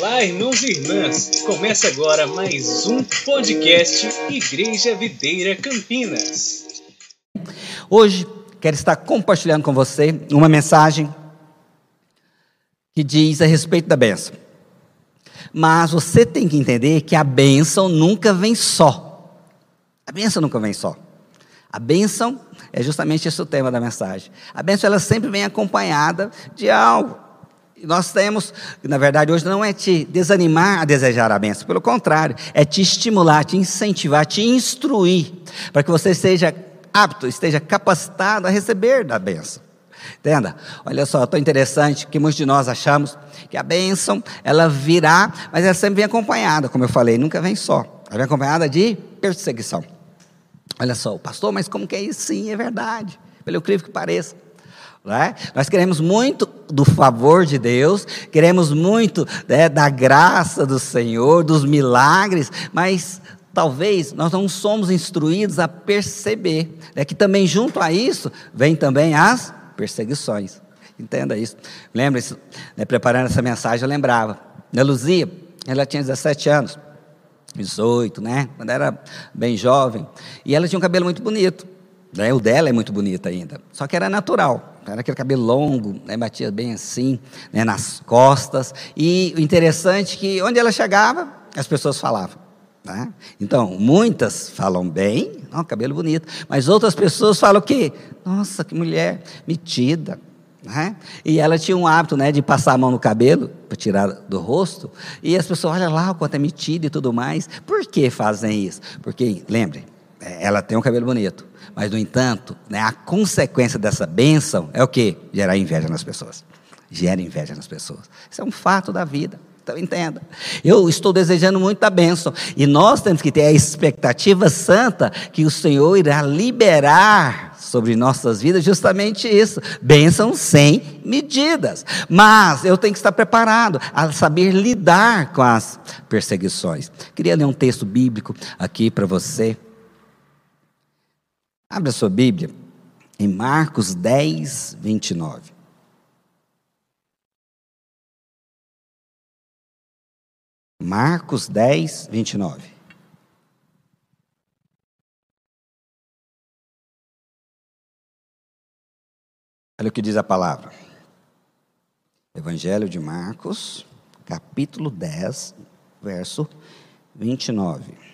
Olá, irmãos e irmãs! Começa agora mais um podcast Igreja Videira Campinas. Hoje quero estar compartilhando com você uma mensagem que diz a respeito da bênção. Mas você tem que entender que a bênção nunca vem só. A bênção nunca vem só. A bênção é justamente esse o tema da mensagem. A bênção ela sempre vem acompanhada de algo. Nós temos, na verdade, hoje não é te desanimar a desejar a bênção, pelo contrário, é te estimular, te incentivar, te instruir, para que você seja apto, esteja capacitado a receber da bênção. Entenda? Olha só, tão interessante que muitos de nós achamos que a bênção, ela virá, mas ela sempre vem acompanhada, como eu falei, nunca vem só. Ela vem acompanhada de perseguição. Olha só, pastor, mas como que é isso? Sim, é verdade. Pelo incrível que pareça. É? Nós queremos muito do favor de Deus, queremos muito né, da graça do Senhor, dos milagres, mas talvez nós não somos instruídos a perceber né, que também junto a isso vem também as perseguições. Entenda isso. Lembra, né, preparando essa mensagem, eu lembrava. Né, Luzia, ela tinha 17 anos, 18, né? Quando era bem jovem. E ela tinha um cabelo muito bonito. Né? O dela é muito bonito ainda. Só que era natural. Era aquele cabelo longo, né? batia bem assim, né? nas costas. E o interessante é que onde ela chegava, as pessoas falavam. Né? Então, muitas falam bem, oh, cabelo bonito, mas outras pessoas falam o quê? Nossa, que mulher metida. Né? E ela tinha um hábito né, de passar a mão no cabelo para tirar do rosto, e as pessoas, olha lá o quanto é metida e tudo mais. Por que fazem isso? Porque, lembre, é, ela tem um cabelo bonito, mas, no entanto, né, a consequência dessa bênção é o quê? Gerar inveja nas pessoas. Gera inveja nas pessoas. Isso é um fato da vida. Então entenda. Eu estou desejando muita bênção. E nós temos que ter a expectativa santa que o Senhor irá liberar sobre nossas vidas justamente isso. Bênção sem medidas. Mas eu tenho que estar preparado a saber lidar com as perseguições. Queria ler um texto bíblico aqui para você. Abra sua Bíblia em Marcos 10, 29. Marcos 10, 29. Olha o que diz a palavra. Evangelho de Marcos, capítulo 10, verso 29.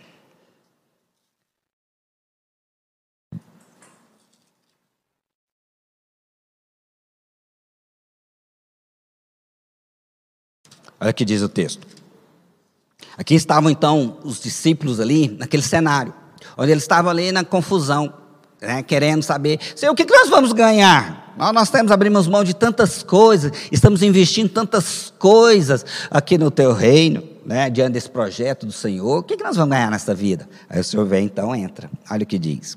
Olha o que diz o texto. Aqui estavam então os discípulos ali, naquele cenário, onde eles estavam ali na confusão, né, querendo saber, Senhor, o que, nós vamos ganhar? Nós, temos, abrimos mão de tantas coisas, estamos investindo tantas coisas aqui no teu reino, né, diante desse projeto do Senhor, o que, que nós vamos ganhar nessa vida? Aí o Senhor vem, então entra, olha o que diz.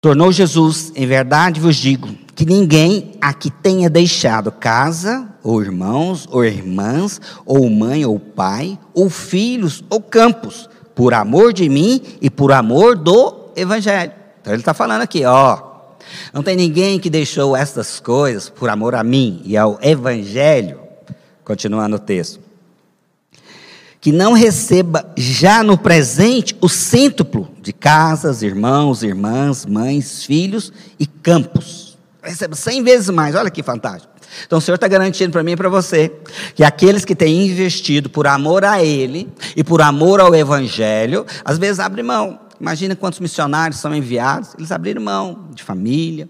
Tornou Jesus, em verdade vos digo, que ninguém aqui tenha deixado casa, ou irmãos, ou irmãs, ou mãe, ou pai, ou filhos, ou campos, por amor de mim e por amor do Evangelho. Então ele está falando aqui, ó. Não tem ninguém que deixou estas coisas por amor a mim e ao Evangelho. Continuando o texto que não receba já no presente o cêntuplo de casas, irmãos, irmãs, mães, filhos e campos. Receba cem vezes mais, olha que fantástico. Então o Senhor está garantindo para mim e para você que aqueles que têm investido por amor a Ele e por amor ao Evangelho, às vezes abrem mão. Imagina quantos missionários são enviados, eles abriram mão de família,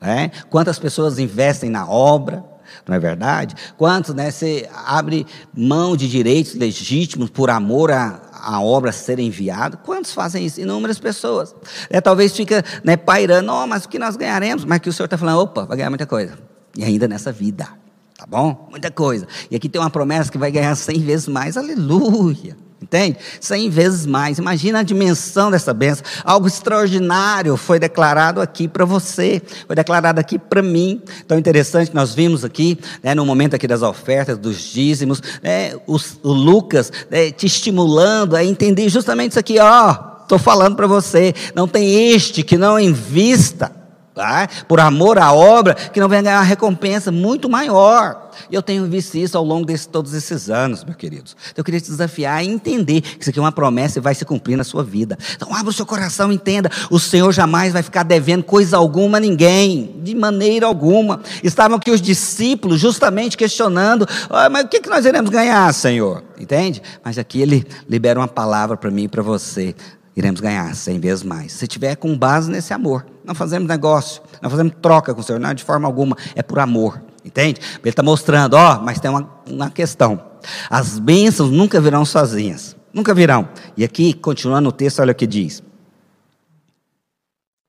né? quantas pessoas investem na obra, não é verdade? Quantos, né, você abre mão de direitos legítimos por amor a, a obra ser enviada? Quantos fazem isso? Inúmeras pessoas. É, talvez fica né, pairando, oh, mas o que nós ganharemos? Mas que o Senhor está falando, opa, vai ganhar muita coisa. E ainda nessa vida, tá bom? Muita coisa. E aqui tem uma promessa que vai ganhar cem vezes mais, aleluia. Entende? Cem vezes mais. Imagina a dimensão dessa bênção. Algo extraordinário foi declarado aqui para você, foi declarado aqui para mim. Então, interessante, nós vimos aqui, né, no momento aqui das ofertas, dos dízimos, né, os, o Lucas né, te estimulando a entender justamente isso aqui. Ó, estou falando para você, não tem este que não invista tá? por amor à obra, que não venha ganhar uma recompensa muito maior. E eu tenho visto isso ao longo de todos esses anos, meus queridos. Então, eu queria te desafiar a entender que isso aqui é uma promessa e vai se cumprir na sua vida. Então, abra o seu coração e entenda: o Senhor jamais vai ficar devendo coisa alguma a ninguém, de maneira alguma. Estavam aqui os discípulos justamente questionando: ah, mas o que nós iremos ganhar, Senhor? Entende? Mas aqui ele libera uma palavra para mim e para você iremos ganhar cem vezes mais. Se tiver com base nesse amor. Não fazemos negócio, não fazemos troca com o Senhor, não é de forma alguma, é por amor. Entende? Ele está mostrando, ó, mas tem uma, uma questão. As bênçãos nunca virão sozinhas. Nunca virão. E aqui, continuando o texto, olha o que diz.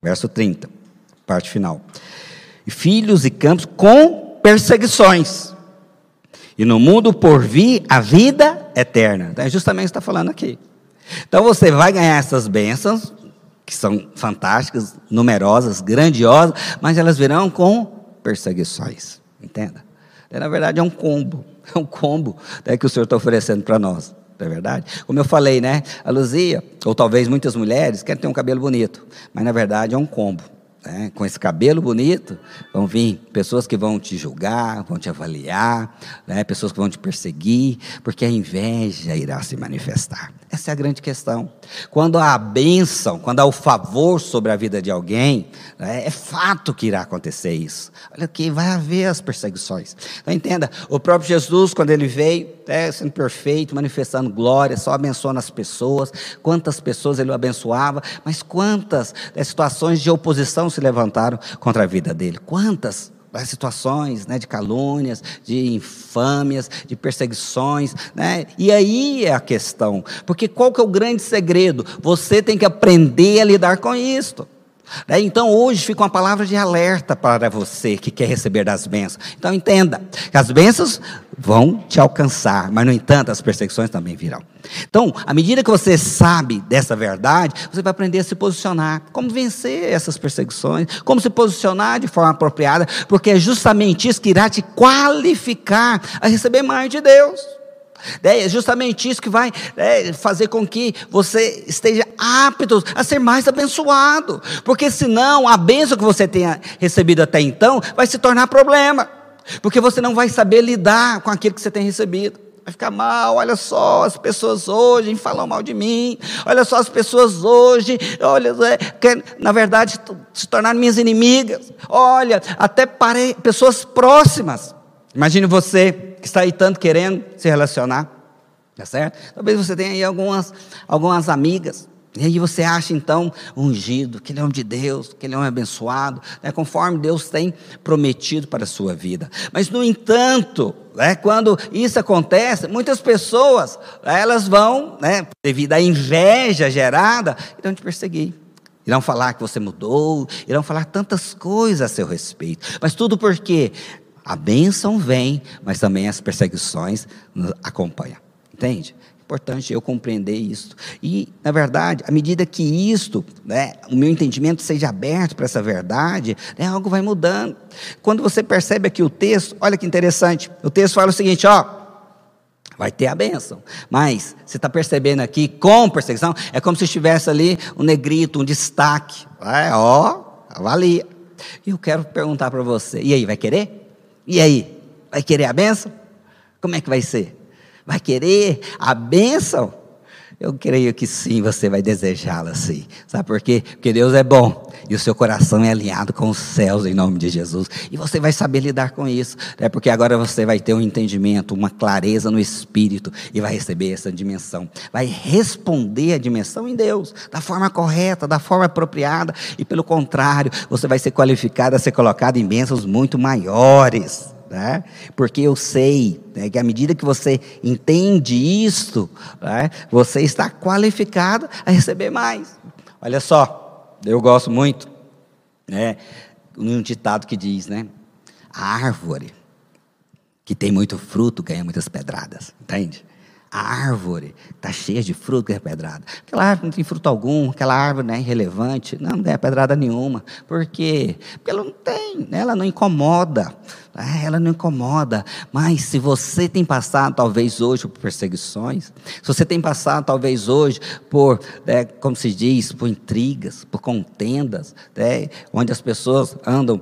Verso 30, parte final. Filhos e campos com perseguições. E no mundo por vir a vida eterna. Então, é justamente o que está falando aqui. Então você vai ganhar essas bênçãos, que são fantásticas, numerosas, grandiosas, mas elas virão com perseguições. Entenda? É, na verdade, é um combo. É um combo né, que o Senhor está oferecendo para nós. Não é verdade? Como eu falei, né? A Luzia, ou talvez muitas mulheres, querem ter um cabelo bonito. Mas, na verdade, é um combo. Né? Com esse cabelo bonito, vão vir pessoas que vão te julgar, vão te avaliar, né? pessoas que vão te perseguir, porque a inveja irá se manifestar. Essa é a grande questão. Quando há a bênção, quando há o favor sobre a vida de alguém, né? é fato que irá acontecer isso. Olha aqui, vai haver as perseguições. Então entenda, o próprio Jesus, quando ele veio, é, sendo perfeito, manifestando glória, só abençoando as pessoas, quantas pessoas ele abençoava, mas quantas né, situações de oposição se levantaram contra a vida dele? Quantas? Situações né, de calúnias, de infâmias, de perseguições, né? E aí é a questão, porque qual que é o grande segredo? Você tem que aprender a lidar com isso. Né? Então hoje fica uma palavra de alerta para você que quer receber das bênçãos. Então entenda que as bênçãos vão te alcançar, mas no entanto as perseguições também virão. Então, à medida que você sabe dessa verdade, você vai aprender a se posicionar, como vencer essas perseguições, como se posicionar de forma apropriada, porque é justamente isso que irá te qualificar a receber mais de Deus. É justamente isso que vai é, fazer com que você esteja apto a ser mais abençoado. Porque senão a bênção que você tenha recebido até então vai se tornar problema. Porque você não vai saber lidar com aquilo que você tem recebido. Vai ficar mal, olha só, as pessoas hoje falam mal de mim, olha só, as pessoas hoje, olha, é, quer, na verdade, se tornaram minhas inimigas, olha, até parei, pessoas próximas. Imagine você que está aí tanto querendo se relacionar, tá certo? Talvez você tenha aí algumas, algumas amigas, e aí você acha então ungido, que ele é um de Deus, que ele é um abençoado, né, conforme Deus tem prometido para a sua vida. Mas no entanto, né, quando isso acontece, muitas pessoas elas vão, né, devido à inveja gerada, irão te perseguir. Irão falar que você mudou, irão falar tantas coisas a seu respeito. Mas tudo porque a bênção vem, mas também as perseguições nos acompanham. Entende? Importante eu compreender isso. E, na verdade, à medida que isto, né, o meu entendimento seja aberto para essa verdade, né, algo vai mudando. Quando você percebe aqui o texto, olha que interessante. O texto fala o seguinte: ó, vai ter a bênção. Mas, você está percebendo aqui, com perseguição, é como se estivesse ali um negrito, um destaque. É, ó, avalia. E eu quero perguntar para você: e aí, vai querer? E aí? Vai querer a bênção? Como é que vai ser? Vai querer a bênção? Eu creio que sim, você vai desejá-la sim. Sabe por quê? Porque Deus é bom e o seu coração é alinhado com os céus em nome de Jesus. E você vai saber lidar com isso, né? porque agora você vai ter um entendimento, uma clareza no espírito e vai receber essa dimensão. Vai responder a dimensão em Deus, da forma correta, da forma apropriada, e pelo contrário, você vai ser qualificado a ser colocado em bênçãos muito maiores. Né? Porque eu sei né, que à medida que você entende isto, né, você está qualificado a receber mais. Olha só, eu gosto muito, né, um ditado que diz, né, a árvore que tem muito fruto ganha muitas pedradas, entende? A árvore está cheia de fruto, ganha pedrada. Aquela árvore não tem fruto algum, aquela árvore não é irrelevante, não, não ganha pedrada nenhuma. Por quê? Porque ela não tem, né? ela não incomoda. Né? Ela não incomoda. Mas se você tem passado, talvez hoje, por perseguições, se você tem passado, talvez hoje, por, né, como se diz, por intrigas, por contendas, né, onde as pessoas andam,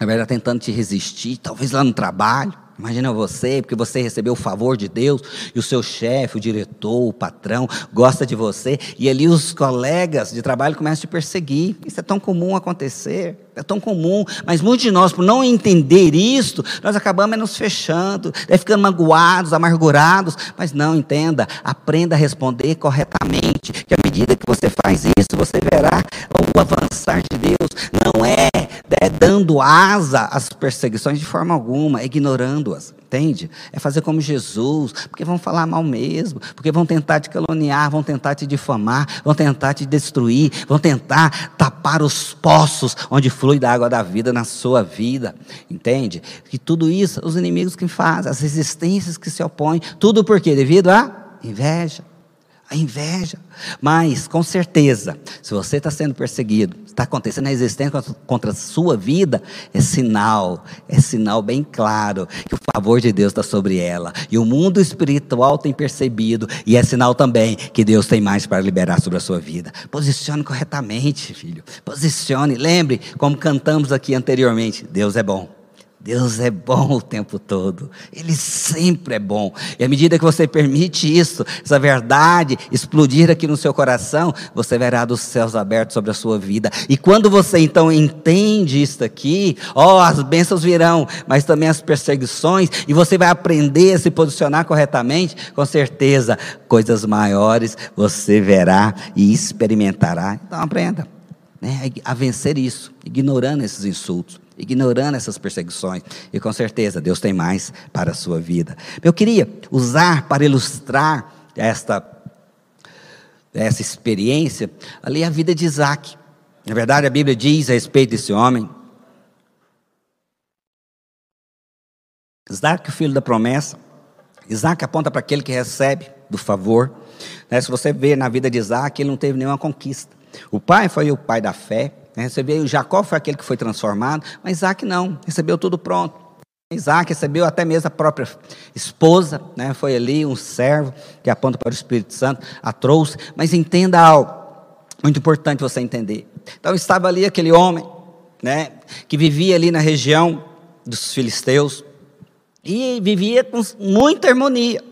na verdade, tentando te resistir, talvez lá no trabalho, Imagina você, porque você recebeu o favor de Deus e o seu chefe, o diretor, o patrão gosta de você e ali os colegas de trabalho começam a te perseguir. Isso é tão comum acontecer, é tão comum, mas muitos de nós, por não entender isto, nós acabamos nos fechando, daí ficando magoados, amargurados. Mas não, entenda, aprenda a responder corretamente, que à medida que você faz isso, você verá o avançar de Deus. Não é, é dando asa às perseguições de forma alguma, ignorando-as. Entende? É fazer como Jesus, porque vão falar mal mesmo, porque vão tentar te caluniar, vão tentar te difamar, vão tentar te destruir, vão tentar tapar os poços onde flui da água da vida na sua vida. Entende? Que tudo isso, os inimigos que fazem, as resistências que se opõem, tudo por quê? Devido à inveja a inveja. Mas, com certeza, se você está sendo perseguido, está acontecendo a resistência contra a sua vida, é sinal, é sinal bem claro que o favor de Deus está sobre ela. E o mundo espiritual tem percebido, e é sinal também que Deus tem mais para liberar sobre a sua vida. Posicione corretamente, filho. Posicione. Lembre, como cantamos aqui anteriormente: Deus é bom. Deus é bom o tempo todo, Ele sempre é bom. E à medida que você permite isso, essa verdade explodir aqui no seu coração, você verá dos céus abertos sobre a sua vida. E quando você então entende isso aqui, ó, oh, as bênçãos virão, mas também as perseguições, e você vai aprender a se posicionar corretamente, com certeza, coisas maiores você verá e experimentará. Então aprenda né, a vencer isso, ignorando esses insultos ignorando essas perseguições. E com certeza Deus tem mais para a sua vida. Eu queria usar para ilustrar esta, essa experiência ali a vida de Isaac. Na verdade, a Bíblia diz a respeito desse homem. Isaac, o filho da promessa. Isaac aponta para aquele que recebe do favor. Né, se você vê na vida de Isaac, ele não teve nenhuma conquista. O pai foi o pai da fé, né? Vê, Jacó foi aquele que foi transformado, mas Isaac não, recebeu tudo pronto. Isaac recebeu até mesmo a própria esposa, né? foi ali um servo que aponta para o Espírito Santo, a trouxe. Mas entenda algo, muito importante você entender. Então estava ali aquele homem, né? que vivia ali na região dos filisteus, e vivia com muita harmonia.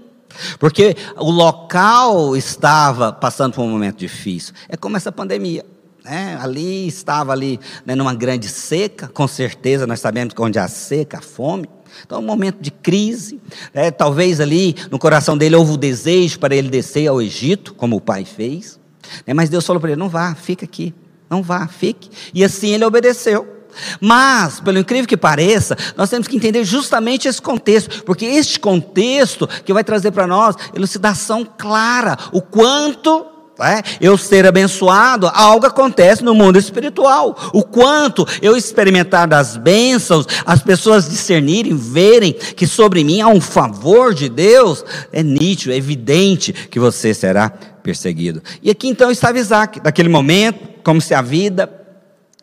Porque o local estava passando por um momento difícil. É como essa pandemia. Né? Ali estava ali né, numa grande seca, com certeza nós sabemos que onde há seca, há fome. Então, um momento de crise, né? talvez ali no coração dele houve o desejo para ele descer ao Egito, como o pai fez, né? mas Deus falou para ele: não vá, fica aqui, não vá, fique. E assim ele obedeceu. Mas, pelo incrível que pareça, nós temos que entender justamente esse contexto, porque este contexto que vai trazer para nós elucidação clara, o quanto é? eu ser abençoado, algo acontece no mundo espiritual. O quanto eu experimentar das bênçãos, as pessoas discernirem, verem que sobre mim há um favor de Deus, é nítido, é evidente que você será perseguido. E aqui então estava Isaac, naquele momento, como se a vida,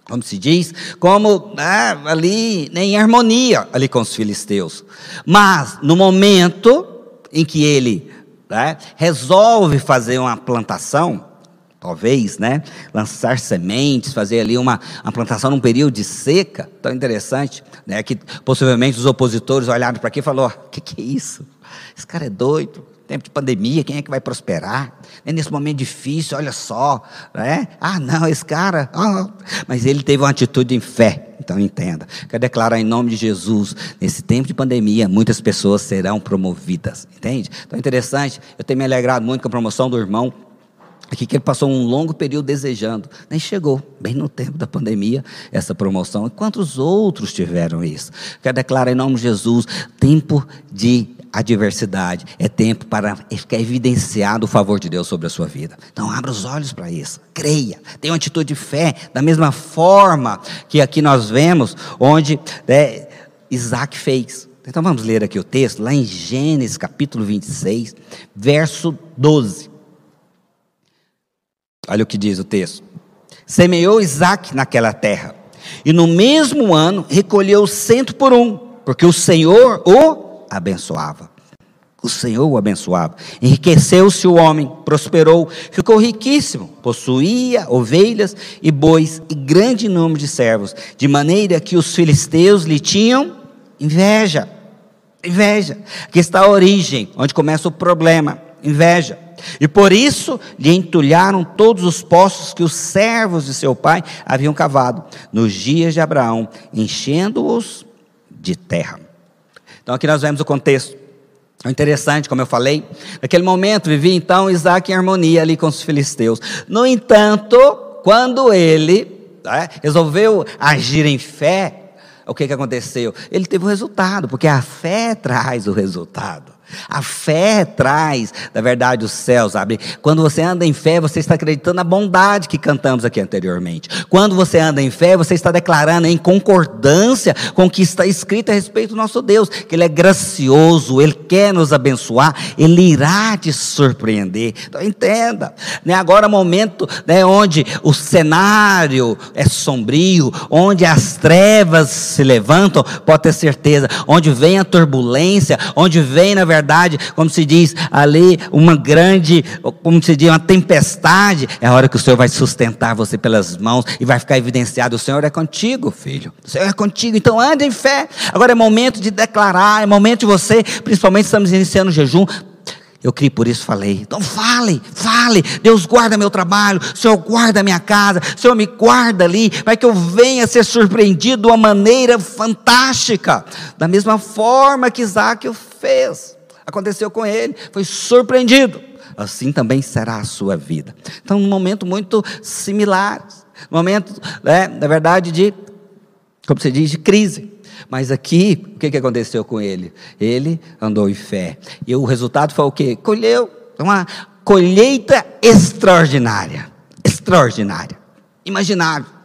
como se diz, como né, ali né, em harmonia ali com os filisteus. Mas no momento em que ele né, resolve fazer uma plantação, talvez, né, lançar sementes, fazer ali uma, uma plantação num período de seca, tão interessante, né, que possivelmente os opositores olharam para aqui e falaram, o que, que é isso? Esse cara é doido, tempo de pandemia, quem é que vai prosperar? É nesse momento difícil, olha só, né? Ah, não, esse cara, oh. mas ele teve uma atitude em fé. Então entenda. Quero declarar em nome de Jesus, nesse tempo de pandemia, muitas pessoas serão promovidas. Entende? Então interessante. Eu tenho me alegrado muito com a promoção do irmão aqui que ele passou um longo período desejando, nem chegou, bem no tempo da pandemia, essa promoção. E quantos outros tiveram isso? Quero declarar em nome de Jesus, tempo de adversidade, é tempo para ficar evidenciado o favor de Deus sobre a sua vida. Então, abra os olhos para isso, creia, tenha uma atitude de fé, da mesma forma que aqui nós vemos, onde né, Isaac fez. Então vamos ler aqui o texto, lá em Gênesis capítulo 26, verso 12. Olha o que diz o texto. Semeou Isaac naquela terra, e no mesmo ano recolheu cento por um, porque o Senhor o abençoava. O Senhor o abençoava. Enriqueceu-se o homem, prosperou, ficou riquíssimo, possuía ovelhas e bois e grande número de servos, de maneira que os filisteus lhe tinham inveja. Inveja. Aqui está a origem, onde começa o problema. Inveja. E por isso lhe entulharam todos os poços que os servos de seu pai haviam cavado nos dias de Abraão, enchendo-os de terra. Então aqui nós vemos o contexto. É interessante, como eu falei, naquele momento vivia então Isaac em harmonia ali com os filisteus. No entanto, quando ele né, resolveu agir em fé, o que, que aconteceu? Ele teve o resultado, porque a fé traz o resultado. A fé traz, na verdade, o céu, sabe? Quando você anda em fé, você está acreditando na bondade que cantamos aqui anteriormente. Quando você anda em fé, você está declarando em concordância com o que está escrito a respeito do nosso Deus, que Ele é gracioso, Ele quer nos abençoar, Ele irá te surpreender. Então entenda, né? agora é momento né, onde o cenário é sombrio, onde as trevas se levantam, pode ter certeza, onde vem a turbulência, onde vem, na verdade, verdade, como se diz ali, uma grande, como se diz, uma tempestade, é a hora que o Senhor vai sustentar você pelas mãos e vai ficar evidenciado: o Senhor é contigo, filho. O Senhor é contigo. Então ande em fé. Agora é momento de declarar, é momento de você, principalmente estamos iniciando o jejum, eu criei por isso falei. Então fale, fale. Deus guarda meu trabalho, Senhor guarda minha casa, Senhor me guarda ali, para que eu venha ser surpreendido de uma maneira fantástica, da mesma forma que Isaac o fez. Aconteceu com ele, foi surpreendido. Assim também será a sua vida. Então, um momento muito similar, um momento, né, na verdade, de, como se diz, de crise. Mas aqui, o que, que aconteceu com ele? Ele andou em fé. E o resultado foi o quê? Colheu uma colheita extraordinária. Extraordinária. Imaginável.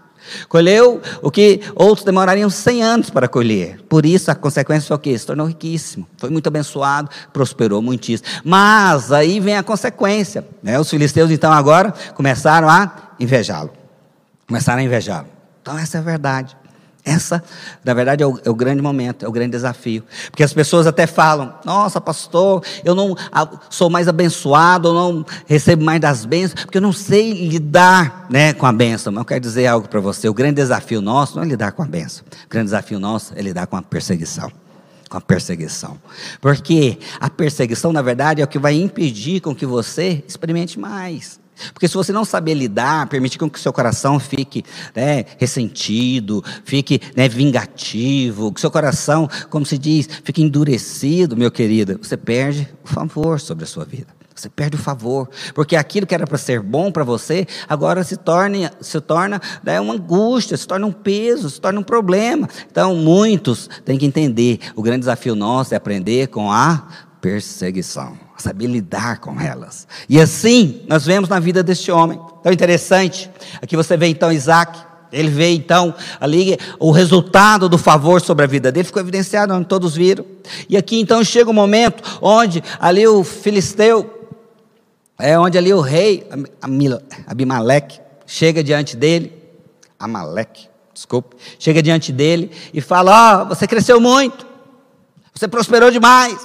Colheu o que outros demorariam 100 anos para colher. Por isso, a consequência foi o quê? Se tornou riquíssimo. Foi muito abençoado, prosperou muitíssimo. Mas aí vem a consequência. Né? Os filisteus, então, agora começaram a invejá-lo. Começaram a invejá-lo. Então, essa é a verdade. Essa, na verdade, é o, é o, grande momento, é o grande desafio. Porque as pessoas até falam: Nossa, pastor, eu não sou mais abençoado, eu não recebo mais das bênçãos, porque eu não sei lidar né, com a bênção. Mas eu quero dizer algo para você: o grande desafio nosso não é lidar com a bênção, o grande desafio nosso é lidar com a perseguição. Com a perseguição. Porque a perseguição, na verdade, é o que vai impedir com que você experimente mais. Porque se você não saber lidar, permitir que o seu coração fique né, ressentido, fique né, vingativo, que seu coração, como se diz, fique endurecido, meu querido, você perde o favor sobre a sua vida. Você perde o favor, porque aquilo que era para ser bom para você, agora se torna, se torna né, uma angústia, se torna um peso, se torna um problema. Então, muitos têm que entender: o grande desafio nosso é aprender com a perseguição saber lidar com elas. E assim nós vemos na vida deste homem. Então interessante. Aqui você vê então Isaac. Ele vê então ali o resultado do favor sobre a vida dele, ficou evidenciado, onde todos viram. E aqui então chega o um momento onde ali o filisteu, é onde ali o rei Abimeleque chega diante dele, Amaleque, desculpe, chega diante dele e fala: Ó, oh, você cresceu muito, você prosperou demais,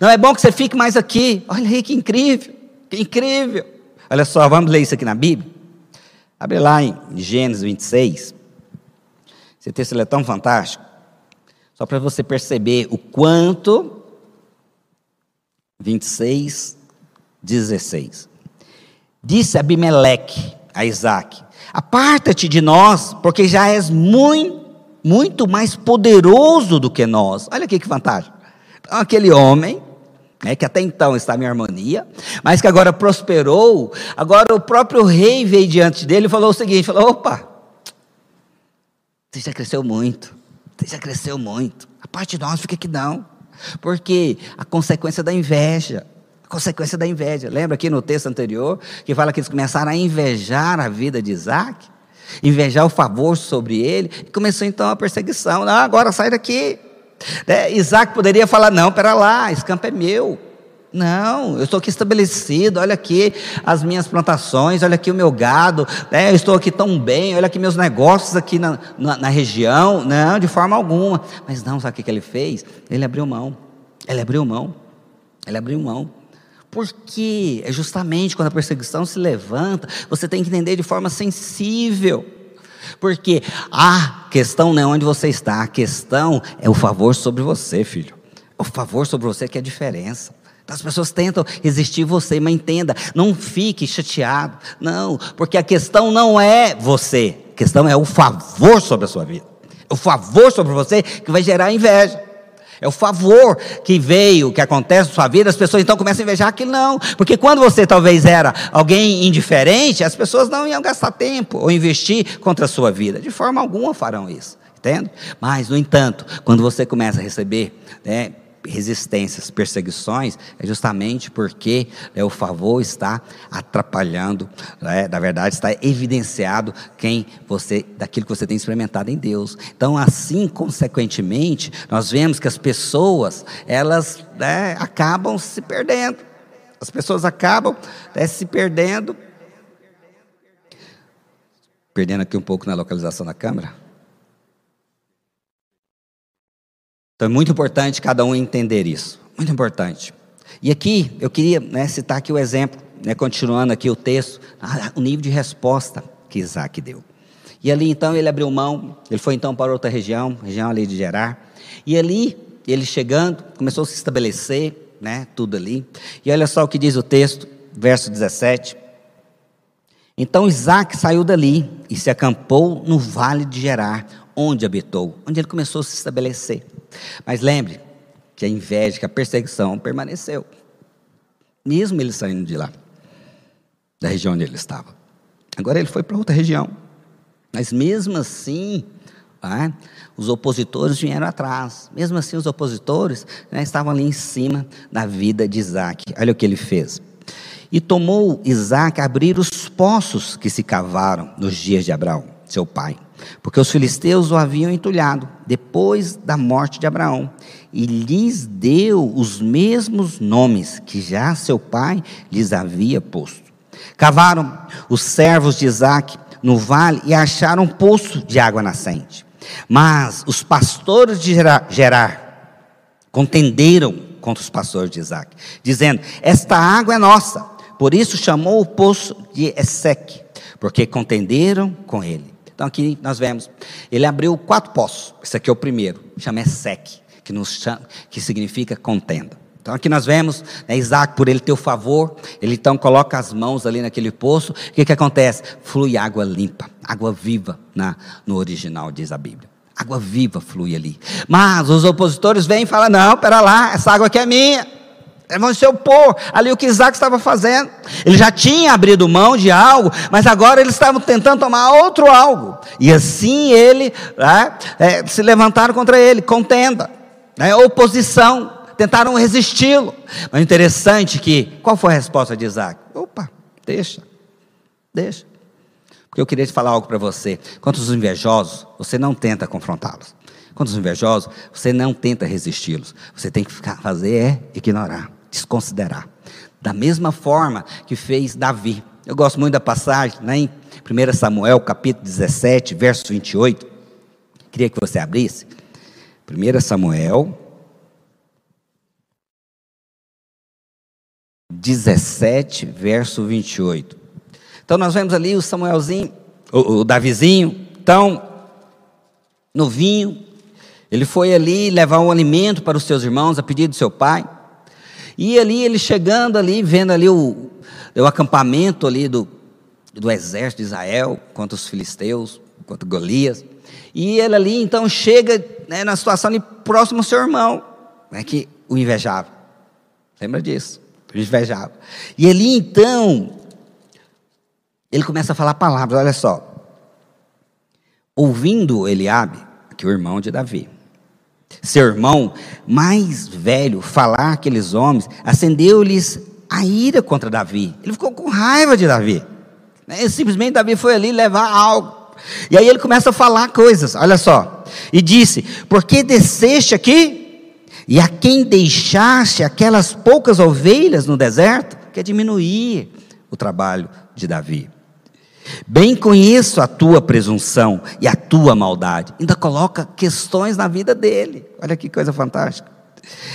não é bom que você fique mais aqui. Olha aí que incrível, que incrível. Olha só, vamos ler isso aqui na Bíblia. Abre lá em Gênesis 26. Esse texto é tão fantástico. Só para você perceber o quanto. 26, 16. Disse Abimeleque a Isaac: Aparta-te de nós, porque já és muito, muito mais poderoso do que nós. Olha aqui que fantástico. Então, aquele homem, né, que até então estava em harmonia, mas que agora prosperou, agora o próprio rei veio diante dele e falou o seguinte: falou, opa, você já cresceu muito, você já cresceu muito, a parte de nós fica que não, porque a consequência da inveja, a consequência da inveja, lembra aqui no texto anterior, que fala que eles começaram a invejar a vida de Isaac, invejar o favor sobre ele, e começou então a perseguição, não, agora sai daqui, Né? Isaac poderia falar: não, pera lá, esse campo é meu. Não, eu estou aqui estabelecido, olha aqui as minhas plantações, olha aqui o meu gado, né, eu estou aqui tão bem, olha aqui meus negócios aqui na, na, na região. Não, de forma alguma. Mas não, sabe o que ele fez? Ele abriu mão. Ele abriu mão. Ele abriu mão. Porque é justamente quando a perseguição se levanta, você tem que entender de forma sensível. Porque a questão não é onde você está, a questão é o favor sobre você, filho. O favor sobre você que é a diferença. As pessoas tentam resistir você, mas entenda, não fique chateado. Não, porque a questão não é você, a questão é o favor sobre a sua vida. O favor sobre você que vai gerar inveja. É o favor que veio, que acontece na sua vida, as pessoas então começam a invejar aquilo não. Porque quando você talvez era alguém indiferente, as pessoas não iam gastar tempo ou investir contra a sua vida. De forma alguma farão isso. Entende? Mas, no entanto, quando você começa a receber né, resistências, perseguições, é justamente porque né, o favor está atrapalhando, né, na verdade está evidenciado quem você, daquilo que você tem experimentado em Deus. Então, assim, consequentemente, nós vemos que as pessoas elas né, acabam se perdendo. As pessoas acabam né, se perdendo, perdendo aqui um pouco na localização da câmera. Então é muito importante cada um entender isso. Muito importante. E aqui eu queria né, citar aqui o exemplo, né, continuando aqui o texto, o nível de resposta que Isaac deu. E ali então ele abriu mão, ele foi então para outra região, região ali de Gerar. E ali, ele chegando, começou a se estabelecer, né, tudo ali. E olha só o que diz o texto, verso 17. Então Isaac saiu dali e se acampou no vale de Gerar, onde habitou, onde ele começou a se estabelecer. Mas lembre que a inveja, que a perseguição permaneceu. Mesmo ele saindo de lá, da região onde ele estava. Agora ele foi para outra região. Mas mesmo assim, ah, os opositores vieram atrás. Mesmo assim, os opositores né, estavam ali em cima da vida de Isaac. Olha o que ele fez. E tomou Isaac abrir os poços que se cavaram nos dias de Abraão, seu pai porque os filisteus o haviam entulhado depois da morte de Abraão, e lhes deu os mesmos nomes que já seu pai lhes havia posto. Cavaram os servos de Isaac no vale e acharam um poço de água nascente. Mas os pastores de Gerar contenderam contra os pastores de Isaac, dizendo: Esta água é nossa. Por isso chamou o poço de Eseque, porque contenderam com ele. Então aqui nós vemos, ele abriu quatro poços. Esse aqui é o primeiro, chama Esec, que, nos chama, que significa contenda. Então aqui nós vemos né, Isaac, por ele ter o favor, ele então coloca as mãos ali naquele poço. O que, que acontece? Flui água limpa, água viva na, no original, diz a Bíblia. Água viva flui ali. Mas os opositores vêm e falam: não, pera lá, essa água aqui é minha. É, vão se opor ali o que Isaac estava fazendo. Ele já tinha abrido mão de algo, mas agora eles estavam tentando tomar outro algo. E assim ele né, é, se levantaram contra ele, contenda, né, oposição, tentaram resisti-lo. Mas interessante que, qual foi a resposta de Isaac? Opa, deixa, deixa. Porque eu queria te falar algo para você. Quanto os invejosos, você não tenta confrontá-los. Quanto os invejosos, você não tenta resisti-los. Você tem que ficar, fazer é ignorar desconsiderar. Da mesma forma que fez Davi. Eu gosto muito da passagem, né, em 1 Samuel, capítulo 17, verso 28. Queria que você abrisse. 1 Samuel 17, verso 28. Então nós vemos ali o Samuelzinho, o, o Davizinho, então, novinho, ele foi ali levar um alimento para os seus irmãos a pedido do seu pai. E ali ele chegando ali, vendo ali o, o acampamento ali do, do exército de Israel contra os filisteus, contra Golias. E ele ali então chega né, na situação ali próximo ao seu irmão, né, que o invejava. Lembra disso? O invejava. E ali então, ele começa a falar palavras, olha só. Ouvindo Eliabe, que é o irmão de Davi, seu irmão mais velho falar aqueles homens, acendeu-lhes a ira contra Davi. Ele ficou com raiva de Davi. Né? Simplesmente Davi foi ali levar algo. E aí ele começa a falar coisas, olha só. E disse: Por que desceste aqui? E a quem deixaste aquelas poucas ovelhas no deserto? Quer diminuir o trabalho de Davi. Bem conheço a tua presunção e a tua maldade. Ainda coloca questões na vida dele. Olha que coisa fantástica.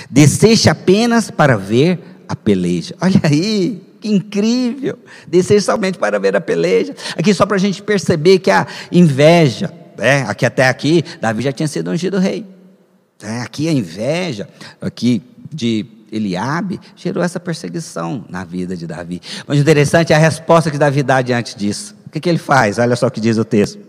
Desceste apenas para ver a peleja. Olha aí, que incrível. Descer somente para ver a peleja. Aqui só para a gente perceber que a inveja, né? aqui até aqui, Davi já tinha sido ungido rei. É, aqui a inveja, aqui de Eliabe, gerou essa perseguição na vida de Davi. Mas o interessante é a resposta que Davi dá diante disso. O que, que ele faz? Olha só o que diz o texto.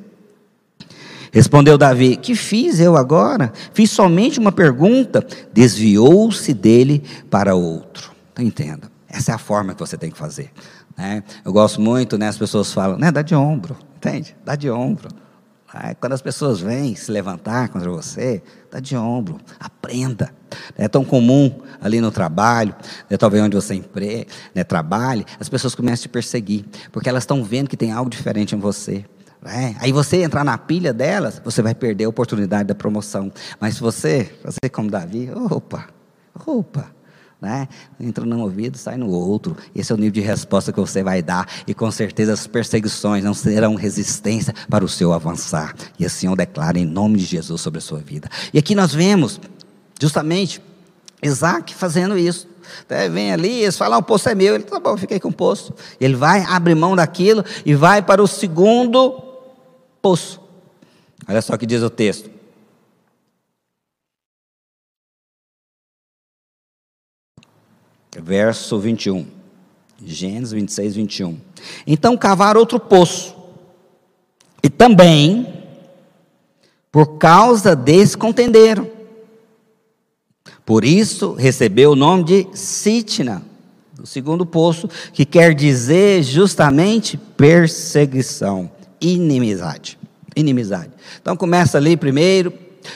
Respondeu Davi: Que fiz eu agora? Fiz somente uma pergunta. Desviou-se dele para outro. Então entenda, essa é a forma que você tem que fazer. Né? Eu gosto muito, né? As pessoas falam, né? Dá de ombro, entende? Dá de ombro. Quando as pessoas vêm se levantar contra você, dá de ombro, aprenda. É tão comum ali no trabalho, né, talvez onde você empre, né, trabalhe, as pessoas começam a te perseguir, porque elas estão vendo que tem algo diferente em você. Né? Aí você entrar na pilha delas, você vai perder a oportunidade da promoção. Mas se você, você como Davi, opa, opa, né? Entra num ouvido, sai no outro. Esse é o nível de resposta que você vai dar. E com certeza as perseguições não serão resistência para o seu avançar. E assim eu declaro em nome de Jesus sobre a sua vida. E aqui nós vemos, justamente, Isaac fazendo isso. É, vem ali, eles falam, ah, o poço é meu. Ele, tá bom, fiquei com o poço. Ele vai, abre mão daquilo e vai para o segundo poço. Olha só o que diz o texto. Verso 21. Gênesis 26, 21. Então cavaram outro poço. E também, por causa desse, contenderam. Por isso recebeu o nome de Sitna, o segundo poço, que quer dizer justamente perseguição, inimizade. Inimizade. Então começa ali primeiro,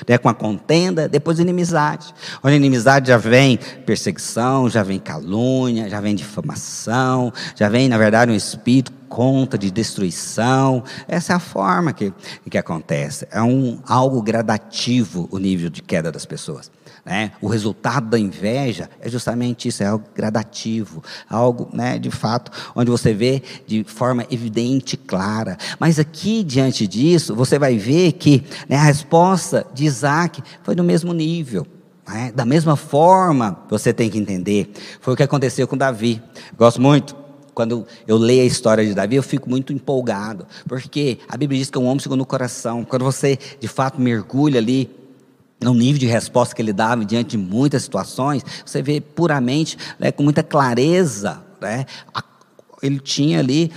né, com a contenda, depois inimizade. Onde a inimizade já vem perseguição, já vem calúnia, já vem difamação, já vem, na verdade, um espírito contra de destruição. Essa é a forma que, que acontece. É um, algo gradativo o nível de queda das pessoas. Né? O resultado da inveja é justamente isso, é algo gradativo, algo, né, de fato, onde você vê de forma evidente, clara. Mas aqui, diante disso, você vai ver que né, a resposta de Isaac foi do mesmo nível. Né? Da mesma forma, você tem que entender, foi o que aconteceu com Davi. Gosto muito quando eu leio a história de Davi, eu fico muito empolgado, porque a Bíblia diz que é um homem segundo o coração. Quando você, de fato, mergulha ali no nível de resposta que ele dava diante de muitas situações, você vê puramente, né, com muita clareza, né, a, ele tinha ali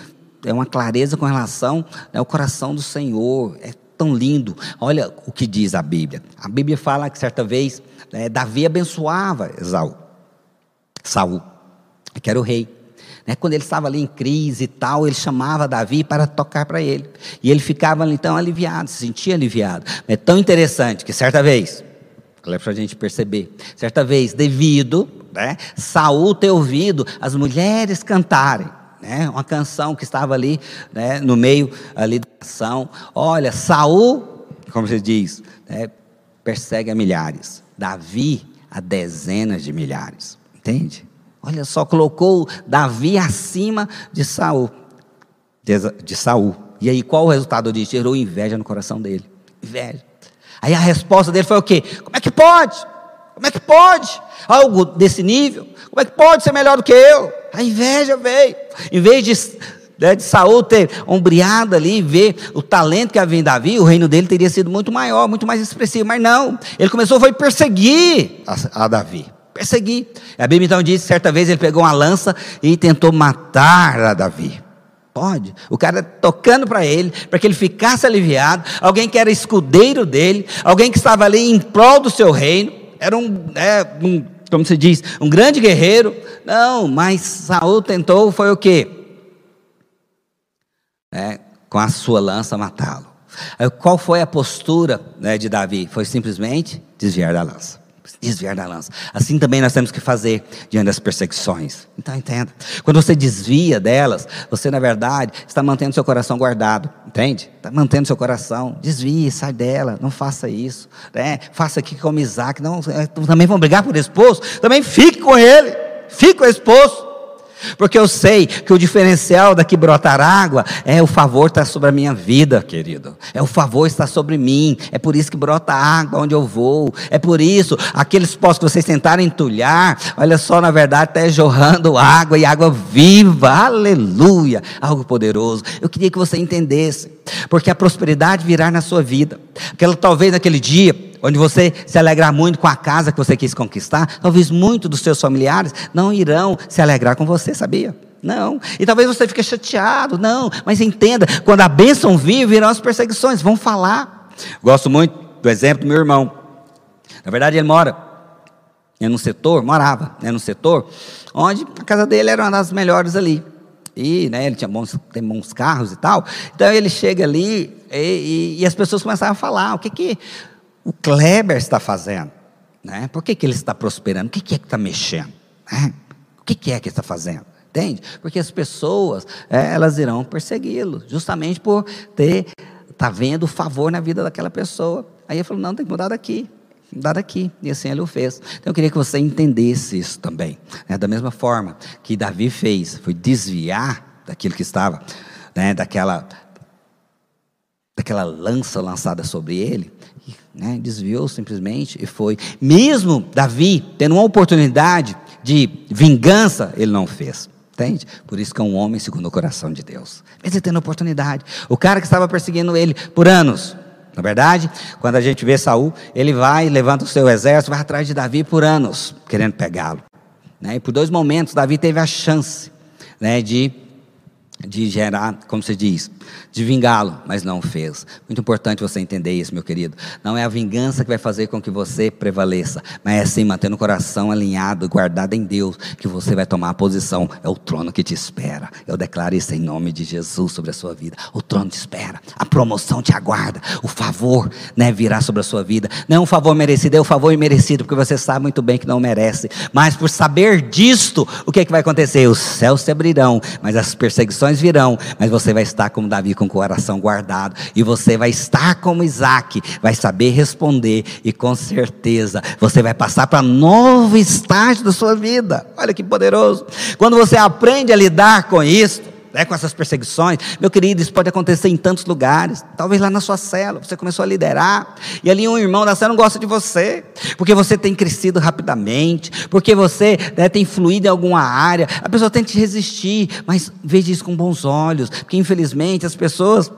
é uma clareza com relação né, ao coração do Senhor, é tão lindo. Olha o que diz a Bíblia. A Bíblia fala que certa vez né, Davi abençoava Esaú, Saul, que era o rei. Né, quando ele estava ali em crise e tal, ele chamava Davi para tocar para ele. E ele ficava então aliviado, se sentia aliviado. É tão interessante que certa vez, olha para a gente perceber, certa vez, devido né, Saul ter ouvido as mulheres cantarem, né, uma canção que estava ali né, no meio ali da ação. Olha, Saul, como se diz, né, persegue a milhares, Davi a dezenas de milhares. Entende? Olha só, colocou Davi acima de Saul. De, de Saul. E aí, qual o resultado disso? Gerou inveja no coração dele. Inveja. Aí a resposta dele foi o quê? Como é que pode? Como é que pode? Algo desse nível? Como é que pode ser melhor do que eu? A inveja veio. Em vez de, né, de Saul ter ombreado ali, ver o talento que havia em Davi, o reino dele teria sido muito maior, muito mais expressivo. Mas não, ele começou foi perseguir a, a Davi perseguir. A Bíblia então diz certa vez ele pegou uma lança e tentou matar a Davi. Pode. O cara tocando para ele, para que ele ficasse aliviado. Alguém que era escudeiro dele, alguém que estava ali em prol do seu reino. Era um, é, um como se diz, um grande guerreiro. Não, mas Saul tentou, foi o quê? É, com a sua lança matá-lo. Qual foi a postura né, de Davi? Foi simplesmente desviar da lança. Desviar da lança. Assim também nós temos que fazer diante das perseguições. Então entenda. Quando você desvia delas, você na verdade está mantendo seu coração guardado. Entende? Está mantendo seu coração. Desvie, sai dela. Não faça isso. Né? Faça aqui como Isaac. Não, é, também vão brigar por esposo. Também fique com ele. Fique com o esposo. Porque eu sei que o diferencial daqui brotar água é o favor estar sobre a minha vida, querido. É o favor estar sobre mim. É por isso que brota água onde eu vou. É por isso, aqueles poços que vocês tentaram entulhar, olha só, na verdade, está jorrando água e água viva. Aleluia! Algo poderoso. Eu queria que você entendesse. Porque a prosperidade virá na sua vida. Aquela, talvez naquele dia, onde você se alegrar muito com a casa que você quis conquistar, talvez muitos dos seus familiares não irão se alegrar com você, sabia? Não. E talvez você fique chateado, não. Mas entenda, quando a bênção vir, virão as perseguições, vão falar. Gosto muito do exemplo do meu irmão. Na verdade, ele mora é num setor, morava é num setor, onde a casa dele era uma das melhores ali. E né, ele tinha bons, tem bons carros e tal. Então ele chega ali e, e, e as pessoas começaram a falar: o que que o Kleber está fazendo? Né? Por que, que ele está prosperando? O que, que é que está mexendo? Né? O que, que é que está fazendo? Entende? Porque as pessoas, é, elas irão persegui-lo, justamente por ter, tá vendo o favor na vida daquela pessoa. Aí ele falou, não, tem que mudar daqui, mudar daqui. E assim ele o fez. Então eu queria que você entendesse isso também. Né? Da mesma forma que Davi fez, foi desviar daquilo que estava, né? daquela, daquela lança lançada sobre ele, né, desviou simplesmente e foi. Mesmo Davi tendo uma oportunidade de vingança, ele não fez. Entende? Por isso que é um homem segundo o coração de Deus. Mesmo tendo oportunidade. O cara que estava perseguindo ele por anos. Na verdade, quando a gente vê Saul, ele vai, levanta o seu exército, vai atrás de Davi por anos, querendo pegá-lo. Né? E por dois momentos, Davi teve a chance né, de de gerar, como se diz, de vingá-lo, mas não fez. Muito importante você entender isso, meu querido. Não é a vingança que vai fazer com que você prevaleça, mas é sim manter o coração alinhado, guardado em Deus, que você vai tomar a posição. É o trono que te espera. Eu declaro isso em nome de Jesus sobre a sua vida. O trono te espera, a promoção te aguarda, o favor né, virá sobre a sua vida. Não é um favor merecido, é um favor imerecido, porque você sabe muito bem que não merece. Mas por saber disto, o que, é que vai acontecer? Os céus se abrirão, mas as perseguições virão, mas você vai estar como Davi com o coração guardado, e você vai estar como Isaac, vai saber responder, e com certeza você vai passar para novo estágio da sua vida. Olha que poderoso! Quando você aprende a lidar com isso, né, com essas perseguições. Meu querido, isso pode acontecer em tantos lugares. Talvez lá na sua cela, você começou a liderar, e ali um irmão da cela não gosta de você, porque você tem crescido rapidamente, porque você né, tem fluído em alguma área. A pessoa tenta te resistir, mas veja isso com bons olhos, porque infelizmente as pessoas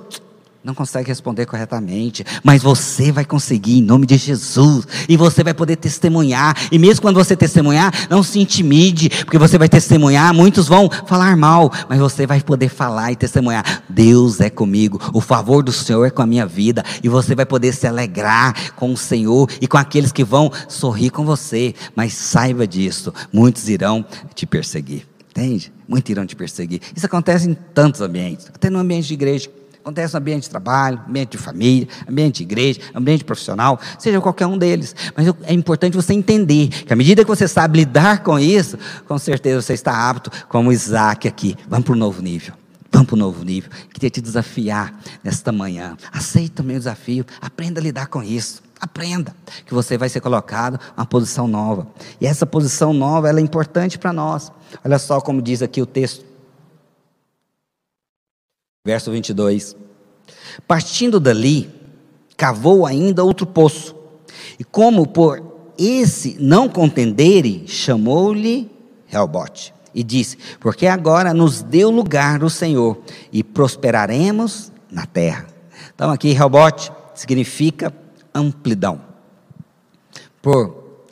não consegue responder corretamente, mas você vai conseguir em nome de Jesus, e você vai poder testemunhar, e mesmo quando você testemunhar, não se intimide, porque você vai testemunhar, muitos vão falar mal, mas você vai poder falar e testemunhar: Deus é comigo, o favor do Senhor é com a minha vida, e você vai poder se alegrar com o Senhor e com aqueles que vão sorrir com você, mas saiba disso, muitos irão te perseguir, entende? Muitos irão te perseguir. Isso acontece em tantos ambientes, até no ambiente de igreja. Acontece no ambiente de trabalho, ambiente de família, ambiente de igreja, ambiente profissional, seja qualquer um deles. Mas é importante você entender que à medida que você sabe lidar com isso, com certeza você está apto, como Isaac aqui. Vamos para o novo nível. Vamos para o novo nível. Queria te desafiar nesta manhã. Aceite também o desafio. Aprenda a lidar com isso. Aprenda que você vai ser colocado uma posição nova. E essa posição nova é importante para nós. Olha só como diz aqui o texto Verso 22. Partindo dali, cavou ainda outro poço. E como por esse não contendere, chamou-lhe Helbote. E disse: Porque agora nos deu lugar o Senhor e prosperaremos na terra. Então, aqui, Helbote significa amplidão. Por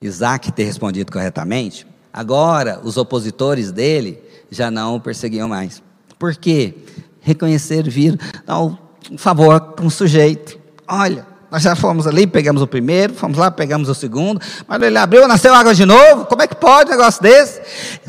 Isaac ter respondido corretamente, agora os opositores dele já não o perseguiam mais. Por quê? Reconhecer, vir, dar um favor com o sujeito. Olha, Nós já fomos ali, pegamos o primeiro, fomos lá, pegamos o segundo, mas ele abriu, nasceu água de novo. Como é que pode um negócio desse?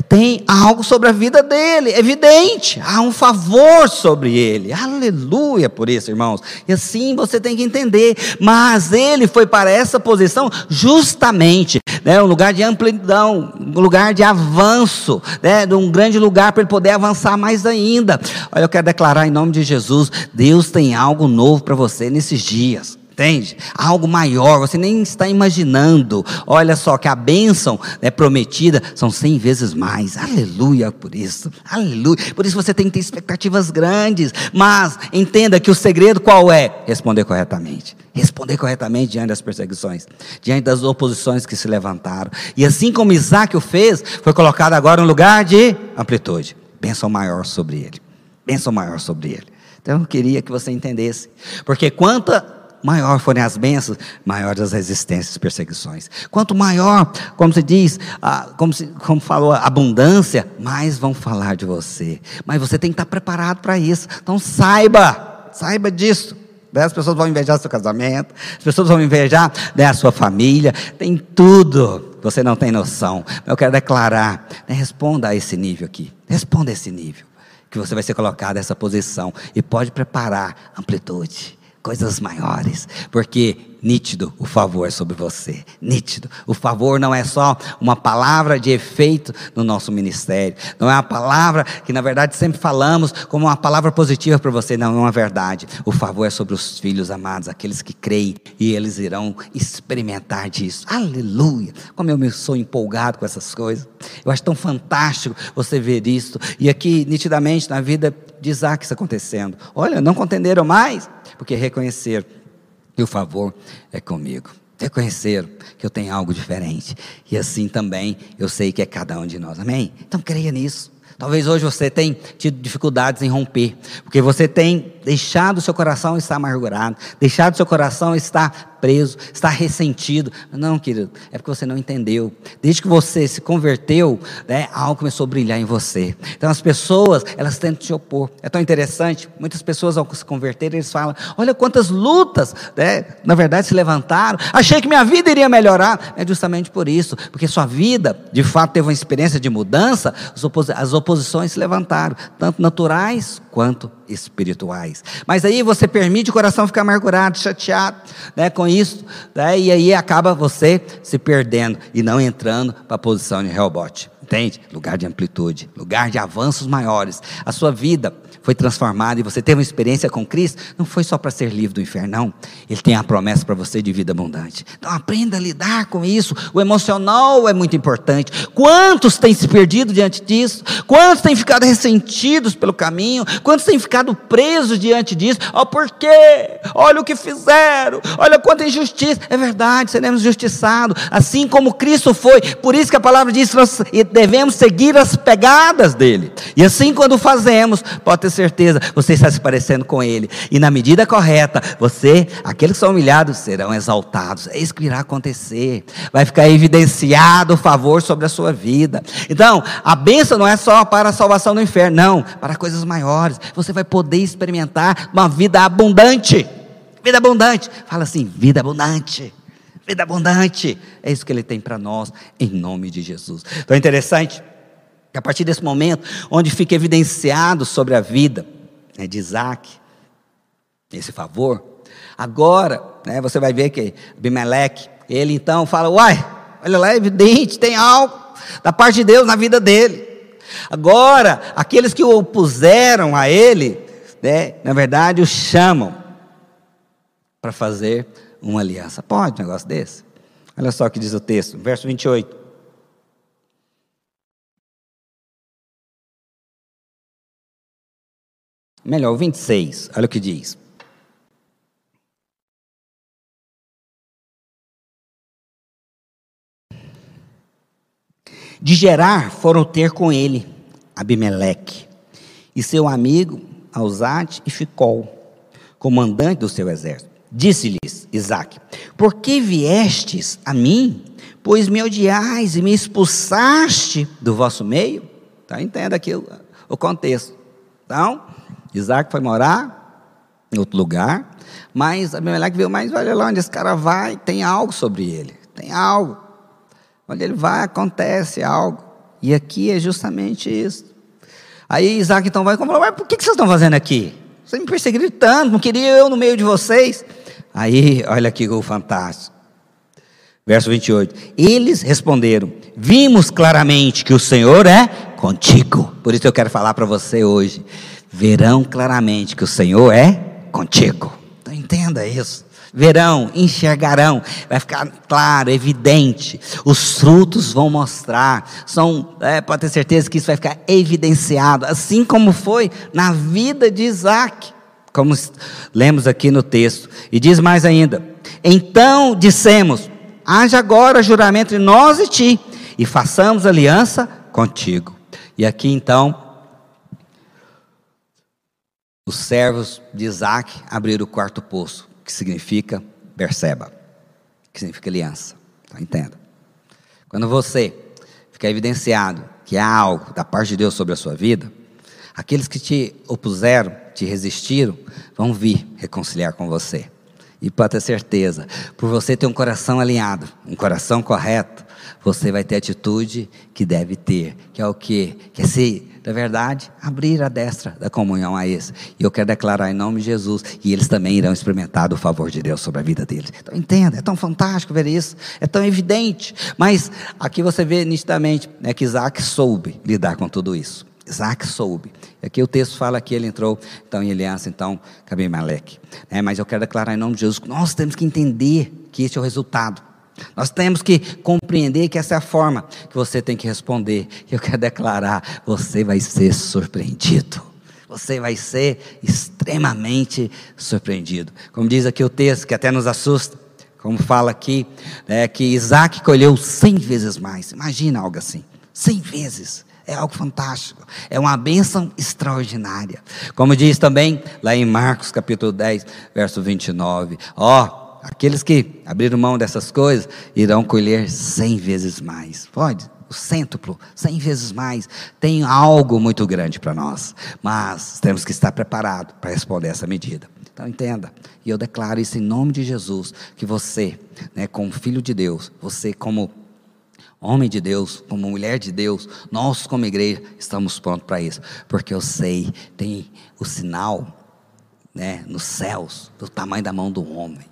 Tem algo sobre a vida dele, evidente. Há um favor sobre ele. Aleluia por isso, irmãos. E assim você tem que entender. Mas ele foi para essa posição justamente, né, um lugar de amplidão, um lugar de avanço, né, um grande lugar para ele poder avançar mais ainda. Olha, eu quero declarar em nome de Jesus: Deus tem algo novo para você nesses dias. Entende? Algo maior, você nem está imaginando. Olha só que a bênção né, prometida são cem vezes mais. Aleluia por isso. Aleluia. Por isso você tem que ter expectativas grandes. Mas entenda que o segredo qual é? Responder corretamente. Responder corretamente diante das perseguições, diante das oposições que se levantaram. E assim como Isaac o fez, foi colocado agora um lugar de amplitude. Bênção maior sobre ele. Bênção maior sobre ele. Então eu queria que você entendesse. Porque quanta maior forem as bênçãos, maiores as resistências e perseguições. Quanto maior, como se diz, como, se, como falou, abundância, mais vão falar de você. Mas você tem que estar preparado para isso. Então saiba, saiba disso. As pessoas vão invejar seu casamento, as pessoas vão invejar né, a sua família, tem tudo. Você não tem noção. Eu quero declarar, né, responda a esse nível aqui. Responda a esse nível. Que você vai ser colocado nessa posição. E pode preparar amplitude coisas maiores, porque nítido o favor sobre você, nítido. O favor não é só uma palavra de efeito no nosso ministério, não é uma palavra que na verdade sempre falamos como uma palavra positiva para você, não é uma verdade. O favor é sobre os filhos amados, aqueles que creem e eles irão experimentar disso. Aleluia! Como eu me sou empolgado com essas coisas. Eu acho tão fantástico você ver isso e aqui nitidamente na vida de Isaac isso acontecendo. Olha, não contenderam mais porque reconheceram que o favor é comigo. Reconheceram que eu tenho algo diferente. E assim também eu sei que é cada um de nós. Amém? Então creia nisso. Talvez hoje você tenha tido dificuldades em romper, porque você tem deixado seu coração estar amargurado, deixado seu coração estar preso, está ressentido. Não, querido, é porque você não entendeu. Desde que você se converteu, né, algo começou a brilhar em você. Então as pessoas, elas tentam te opor. É tão interessante, muitas pessoas ao se converter, eles falam: olha quantas lutas, né, na verdade se levantaram. Achei que minha vida iria melhorar. É justamente por isso, porque sua vida, de fato, teve uma experiência de mudança, as oposições se levantaram, tanto naturais quanto espirituais. Mas aí você permite o coração ficar amargurado, chateado né, com isso, né, e aí acaba você se perdendo e não entrando para a posição de rebote. Entende? Lugar de amplitude, lugar de avanços maiores. A sua vida foi transformado e você teve uma experiência com Cristo, não foi só para ser livre do inferno, não. Ele tem a promessa para você de vida abundante. Então aprenda a lidar com isso. O emocional é muito importante. Quantos têm se perdido diante disso? Quantos têm ficado ressentidos pelo caminho? Quantos têm ficado presos diante disso? Oh, por quê? Olha o que fizeram. Olha quanta injustiça. É verdade, seremos justiçados, assim como Cristo foi. Por isso que a palavra diz que nós devemos seguir as pegadas dele. E assim, quando fazemos, pode ter certeza, você está se parecendo com Ele. E na medida correta, você, aqueles que são humilhados, serão exaltados. É isso que irá acontecer. Vai ficar evidenciado o favor sobre a sua vida. Então, a bênção não é só para a salvação do inferno, não, para coisas maiores. Você vai poder experimentar uma vida abundante. Vida abundante. Fala assim, vida abundante. Vida abundante. É isso que ele tem para nós, em nome de Jesus. Então é interessante a partir desse momento, onde fica evidenciado sobre a vida né, de Isaac, esse favor, agora né, você vai ver que Abimeleque, ele então fala: Uai, olha lá, é evidente, tem algo da parte de Deus na vida dele. Agora, aqueles que o opuseram a ele, né, na verdade, o chamam para fazer uma aliança. Pode um negócio desse? Olha só o que diz o texto, verso 28. Melhor, o 26, olha o que diz. De Gerar foram ter com ele Abimeleque e seu amigo Ausate e Ficol, comandante do seu exército. Disse-lhes Isaac: Por que viestes a mim, pois me odiais e me expulsaste do vosso meio? Então entenda aqui o, o contexto. Então, Isaac foi morar em outro lugar, mas Abimeleque viu, mas olha lá onde esse cara vai, tem algo sobre ele, tem algo. Onde ele vai, acontece algo. E aqui é justamente isso. Aí Isaac então vai e falou, mas por que vocês estão fazendo aqui? Vocês me perseguiram tanto, não queria eu no meio de vocês. Aí, olha aqui o fantástico. Verso 28. Eles responderam: Vimos claramente que o Senhor é contigo. Por isso eu quero falar para você hoje. Verão claramente que o Senhor é contigo. Então entenda isso. Verão, enxergarão, vai ficar claro, evidente. Os frutos vão mostrar. São, é, pode ter certeza que isso vai ficar evidenciado, assim como foi na vida de Isaac, como lemos aqui no texto. E diz mais ainda: Então dissemos haja agora juramento entre nós e ti, e façamos aliança contigo. E aqui então, os servos de Isaac abriram o quarto poço, que significa Berseba, que significa aliança. Então entenda. Quando você ficar evidenciado que há algo da parte de Deus sobre a sua vida, aqueles que te opuseram, te resistiram, vão vir reconciliar com você. E pode ter certeza, por você ter um coração alinhado, um coração correto, você vai ter a atitude que deve ter, que é o quê? Que é se, na verdade, abrir a destra da comunhão a esse. E eu quero declarar em nome de Jesus, e eles também irão experimentar o favor de Deus sobre a vida deles. Então entenda, é tão fantástico ver isso, é tão evidente. Mas aqui você vê nitidamente né, que Isaac soube lidar com tudo isso. Isaac soube. Aqui o texto fala que ele entrou então, em aliança então, com Abimeleque. É, mas eu quero declarar em nome de Jesus nós temos que entender que esse é o resultado. Nós temos que compreender que essa é a forma que você tem que responder. Eu quero declarar: você vai ser surpreendido. Você vai ser extremamente surpreendido. Como diz aqui o texto, que até nos assusta, como fala aqui, é, que Isaac colheu cem vezes mais. Imagina algo assim: cem vezes. É algo fantástico. É uma bênção extraordinária. Como diz também lá em Marcos capítulo 10, verso 29. Ó, aqueles que abriram mão dessas coisas irão colher cem vezes mais. Pode? O cêntuplo, cem vezes mais. Tem algo muito grande para nós. Mas temos que estar preparados para responder essa medida. Então entenda, e eu declaro isso em nome de Jesus, que você, né, como filho de Deus, você como homem de Deus, como mulher de Deus, nós como igreja estamos prontos para isso, porque eu sei, tem o sinal, né, nos céus, do tamanho da mão do homem,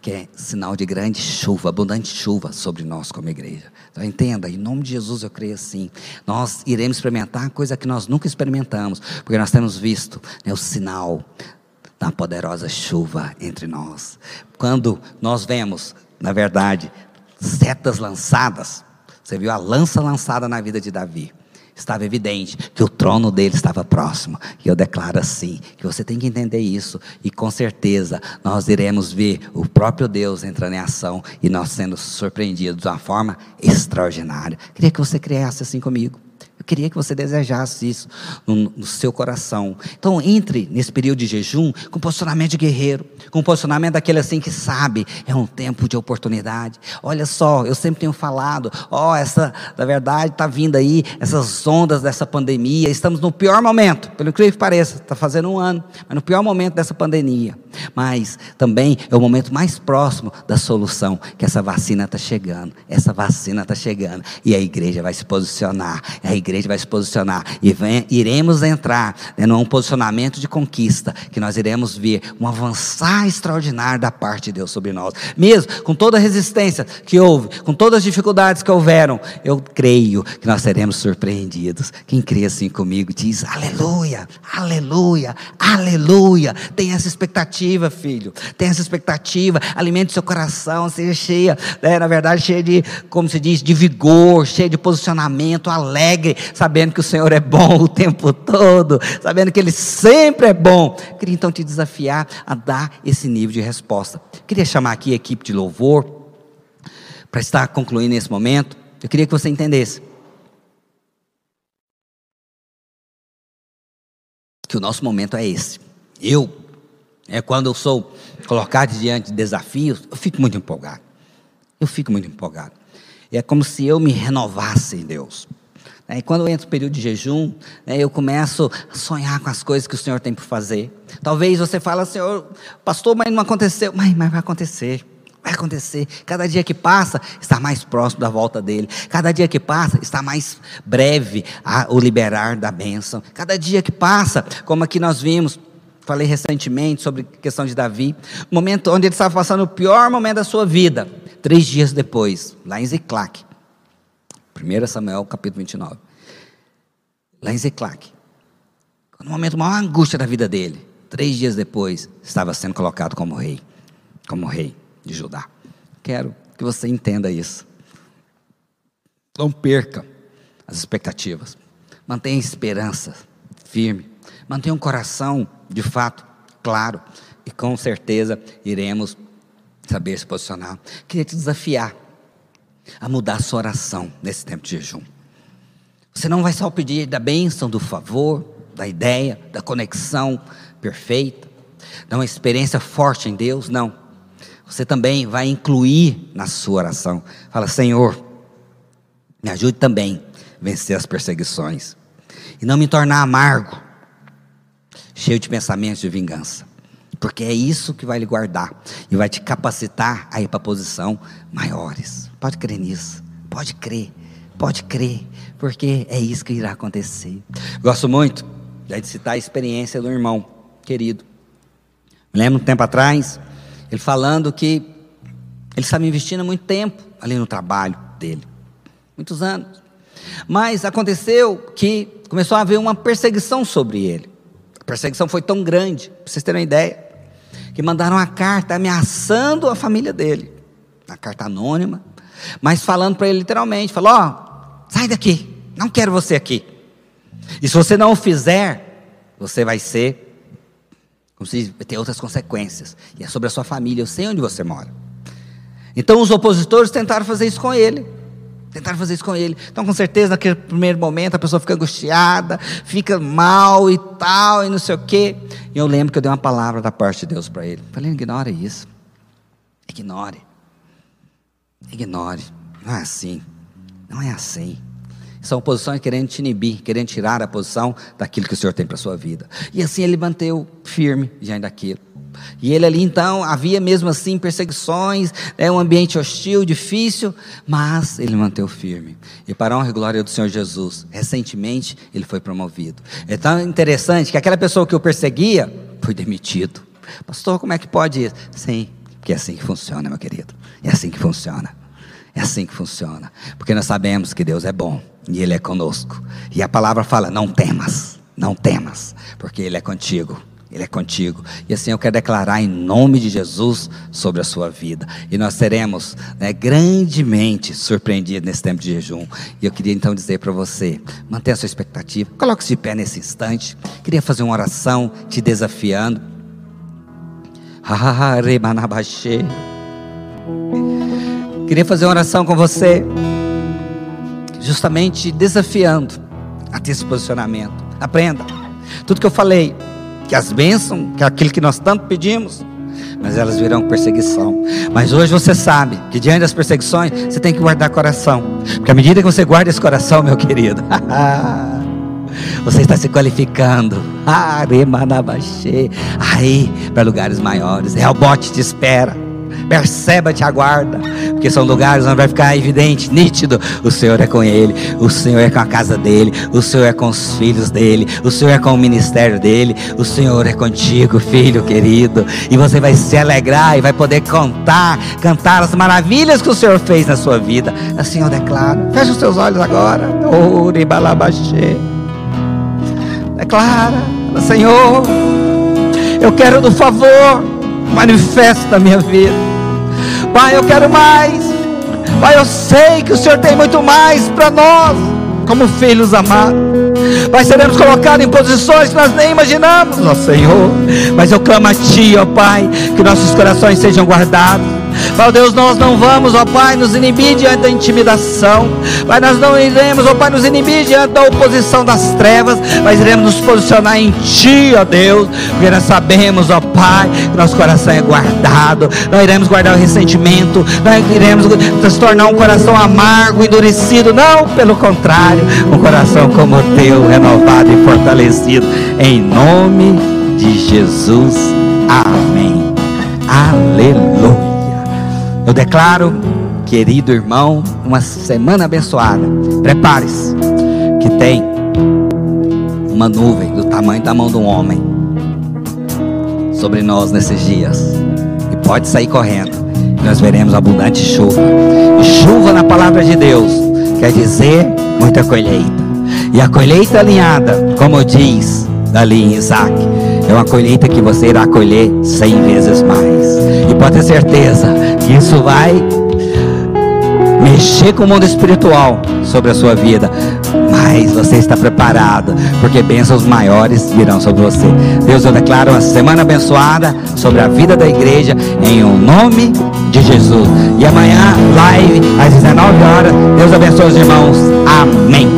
que é sinal de grande chuva, abundante chuva sobre nós como igreja. Então entenda, em nome de Jesus eu creio assim, nós iremos experimentar coisa que nós nunca experimentamos, porque nós temos visto né, o sinal da poderosa chuva entre nós. Quando nós vemos, na verdade, setas lançadas, você viu a lança lançada na vida de Davi. Estava evidente que o trono dele estava próximo. E eu declaro assim: que você tem que entender isso. E com certeza nós iremos ver o próprio Deus entrando em ação e nós sendo surpreendidos de uma forma extraordinária. Queria que você criasse assim comigo. Eu queria que você desejasse isso no, no, seu coração. Então, entre nesse período de jejum com posicionamento de guerreiro, com posicionamento daquele assim que sabe, é um tempo de oportunidade. Olha só, eu sempre tenho falado, ó, oh, essa, na verdade, está vindo aí, essas ondas dessa pandemia. Estamos no pior momento, pelo que pareça, está fazendo um ano, mas no pior momento dessa pandemia. Mas também é o momento mais próximo da solução, que essa vacina está chegando. Essa vacina está chegando. E a igreja vai se posicionar. A igreja igreja vai se posicionar e vem, iremos entrar né, num posicionamento de conquista, que nós iremos ver um avançar extraordinário da parte de Deus sobre nós. Mesmo com toda a resistência que houve, com todas as dificuldades que houveram, eu creio que nós seremos surpreendidos. Quem crê assim comigo diz: Aleluia, aleluia, aleluia. Tem essa expectativa, filho. Tem essa expectativa. Alimente seu coração, seja cheia, né, na verdade, cheia de, como se diz, de vigor, cheia de posicionamento, alegre, sabendo que o Senhor é bom o tempo todo, sabendo que Ele sempre é bom. Queria então te desafiar a dar esse nível de resposta. Queria chamar aqui a equipe de louvor para estar concluindo esse momento. Eu queria que você entendesse que o nosso momento é esse. Eu, é quando eu sou colocado diante de desafios, eu fico muito empolgado. Eu fico muito empolgado. É como se eu me renovasse em Deus. Né? E quando eu entro no período de jejum, né, eu começo a sonhar com as coisas que o Senhor tem por fazer. Talvez você fale, Senhor, pastor, mas não aconteceu. Mas, mas vai acontecer. Vai acontecer. Cada dia que passa, está mais próximo da volta dele. Cada dia que passa, está mais breve o liberar da bênção. Cada dia que passa, como aqui nós vimos, falei recentemente sobre a questão de Davi, momento onde ele estava passando o pior momento da sua vida. Três dias depois, lá em Ziclac, 1 Samuel capítulo 29, lá em Ziclac, no momento maior angústia da vida dele, três dias depois, estava sendo colocado como rei, como rei de Judá. Quero que você entenda isso. Não perca as expectativas. Mantenha a esperança firme. Mantenha um coração, de fato, claro. E com certeza iremos saber se posicionar. Queria te desafiar a mudar a sua oração nesse tempo de jejum. Você não vai só pedir da bênção, do favor, da ideia, da conexão perfeita, de uma experiência forte em Deus, não você também vai incluir na sua oração. Fala, Senhor, me ajude também a vencer as perseguições. E não me tornar amargo, cheio de pensamentos de vingança. Porque é isso que vai lhe guardar e vai te capacitar a ir para posição maiores. Pode crer nisso. Pode crer. Pode crer. Porque é isso que irá acontecer. Gosto muito de citar a experiência do irmão querido. Me lembro um tempo atrás, ele falando que ele estava investindo muito tempo ali no trabalho dele, muitos anos. Mas aconteceu que começou a haver uma perseguição sobre ele. A perseguição foi tão grande, para vocês terem uma ideia, que mandaram uma carta ameaçando a família dele. Uma carta anônima, mas falando para ele literalmente: falou, ó, oh, sai daqui, não quero você aqui. E se você não o fizer, você vai ser como se vai ter outras consequências. E é sobre a sua família. Eu sei onde você mora. Então os opositores tentaram fazer isso com ele. Tentaram fazer isso com ele. Então, com certeza, naquele primeiro momento, a pessoa fica angustiada, fica mal e tal, e não sei o quê. E eu lembro que eu dei uma palavra da parte de Deus para ele. Falei, ignore isso. Ignore. Ignore. Não é assim. Não é assim. São posições querendo te inibir, querendo tirar a posição daquilo que o Senhor tem para a sua vida. E assim ele manteve firme diante daquilo. E ele ali então, havia mesmo assim perseguições, é um ambiente hostil, difícil, mas ele manteve firme. E para a honra e glória do Senhor Jesus, recentemente ele foi promovido. É tão interessante que aquela pessoa que o perseguia foi demitido. Pastor, como é que pode isso? Sim, porque é assim que funciona, meu querido. É assim que funciona. É assim que funciona. Porque nós sabemos que Deus é bom e Ele é conosco. E a palavra fala: não temas, não temas, porque Ele é contigo. Ele é contigo. E assim eu quero declarar em nome de Jesus sobre a sua vida. E nós seremos né, grandemente surpreendidos nesse tempo de jejum. E eu queria então dizer para você: mantenha a sua expectativa. Coloque-se de pé nesse instante. Queria fazer uma oração te desafiando. Queria fazer uma oração com você justamente desafiando a ter esse posicionamento. Aprenda. Tudo que eu falei, que as bênçãos, que é aquilo que nós tanto pedimos, mas elas virão perseguição. Mas hoje você sabe que diante das perseguições, você tem que guardar coração. Porque à medida que você guarda esse coração, meu querido, você está se qualificando. Aí, para lugares maiores. É o bote te espera. Perceba, te aguarda, porque são lugares onde vai ficar evidente, nítido: o Senhor é com ele, o Senhor é com a casa dele, o Senhor é com os filhos dele, o Senhor é com o ministério dele, o Senhor é contigo, filho querido, e você vai se alegrar e vai poder contar, cantar as maravilhas que o Senhor fez na sua vida. Assim eu declaro. Feche os seus olhos agora. Oribalabaxê. Declara, Senhor, eu quero do favor manifesta na minha vida. Pai, eu quero mais. Pai, eu sei que o Senhor tem muito mais para nós, como filhos amados. Pai, seremos colocados em posições que nós nem imaginamos, ó Senhor. Mas eu clamo a Ti, ó Pai, que nossos corações sejam guardados Ó Deus, nós não vamos, ó Pai, nos inibir diante da intimidação. Pai, nós não iremos, ó Pai, nos inibir diante da oposição das trevas, mas iremos nos posicionar em Ti, ó Deus, porque nós sabemos, ó Pai, que nosso coração é guardado. Nós iremos guardar o ressentimento, nós iremos nos tornar um coração amargo, endurecido. Não, pelo contrário, um coração como o Teu, renovado e fortalecido. Em nome de Jesus. Amém. Aleluia. Eu declaro, querido irmão, uma semana abençoada. Prepare-se, que tem uma nuvem do tamanho da mão de um homem sobre nós nesses dias. E pode sair correndo. Nós veremos abundante chuva. E chuva na palavra de Deus quer dizer muita colheita. E a colheita alinhada, como diz ali em Isaac, é uma colheita que você irá colher cem vezes mais. E pode ter certeza isso vai mexer com o mundo espiritual sobre a sua vida. Mas você está preparado, porque bênçãos maiores virão sobre você. Deus, eu declaro uma semana abençoada sobre a vida da igreja, em o um nome de Jesus. E amanhã, live às 19 horas. Deus abençoe os irmãos. Amém.